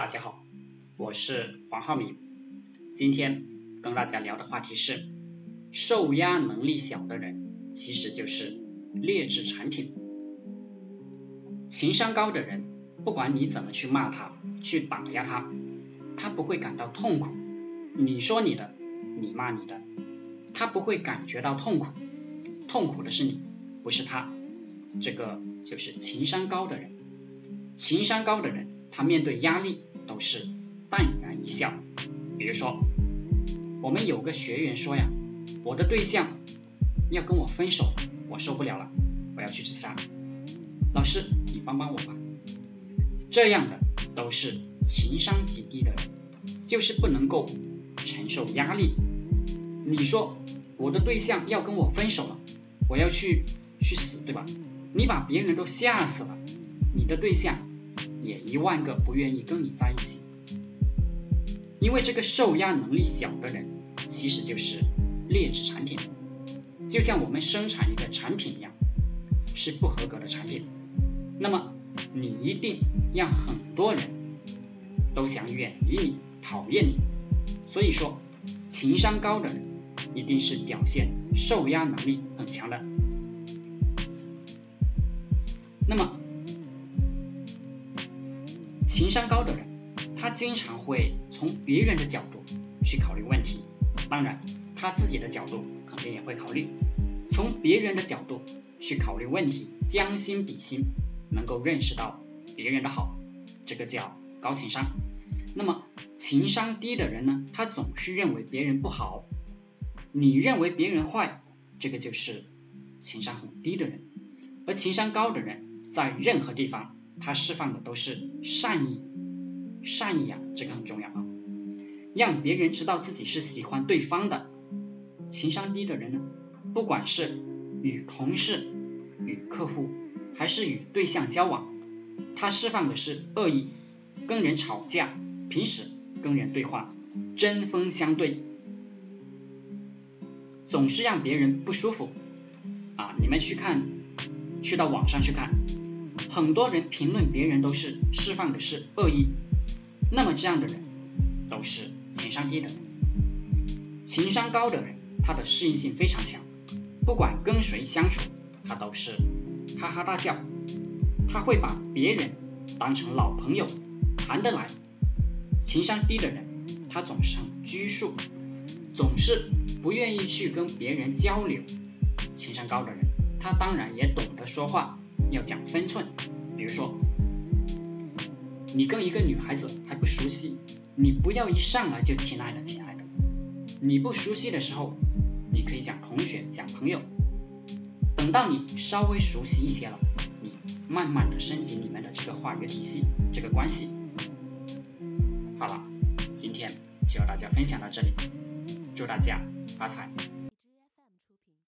大家好，我是黄浩明，今天跟大家聊的话题是，受压能力小的人其实就是劣质产品。情商高的人，不管你怎么去骂他，去打压他，他不会感到痛苦。你说你的，你骂你的，他不会感觉到痛苦，痛苦的是你，不是他。这个就是情商高的人。情商高的人，他面对压力都是淡然一笑。比如说，我们有个学员说呀，我的对象要跟我分手，我受不了了，我要去自杀。老师，你帮帮我吧。这样的都是情商极低的人，就是不能够承受压力。你说我的对象要跟我分手了，我要去去死，对吧？你把别人都吓死了，你的对象也一万个不愿意跟你在一起。因为这个受压能力小的人，其实就是劣质产品，就像我们生产一个产品一样，是不合格的产品。那么你一定让很多人都想远离你、讨厌你。所以说，情商高的人一定是表现受压能力很强的。那么，情商高的人，他经常会从别人的角度去考虑问题，当然，他自己的角度肯定也会考虑。从别人的角度去考虑问题，将心比心，能够认识到别人的好，这个叫高情商。那么，情商低的人呢，他总是认为别人不好，你认为别人坏，这个就是情商很低的人。而情商高的人，在任何地方，他释放的都是善意，善意啊，这个很重要啊，让别人知道自己是喜欢对方的。情商低的人呢，不管是与同事、与客户，还是与对象交往，他释放的是恶意，跟人吵架，平时跟人对话，针锋相对，总是让别人不舒服啊！你们去看，去到网上去看。很多人评论别人都是释放的是恶意，那么这样的人都是情商低的人。情商高的人，他的适应性非常强，不管跟谁相处，他都是哈哈大笑，他会把别人当成老朋友，谈得来。情商低的人，他总是很拘束，总是不愿意去跟别人交流。情商高的人，他当然也懂得说话。要讲分寸，比如说，你跟一个女孩子还不熟悉，你不要一上来就亲爱的亲爱的。你不熟悉的时候，你可以讲同学，讲朋友。等到你稍微熟悉一些了，你慢慢的升级你们的这个话语体系，这个关系。好了，今天就和大家分享到这里，祝大家发财。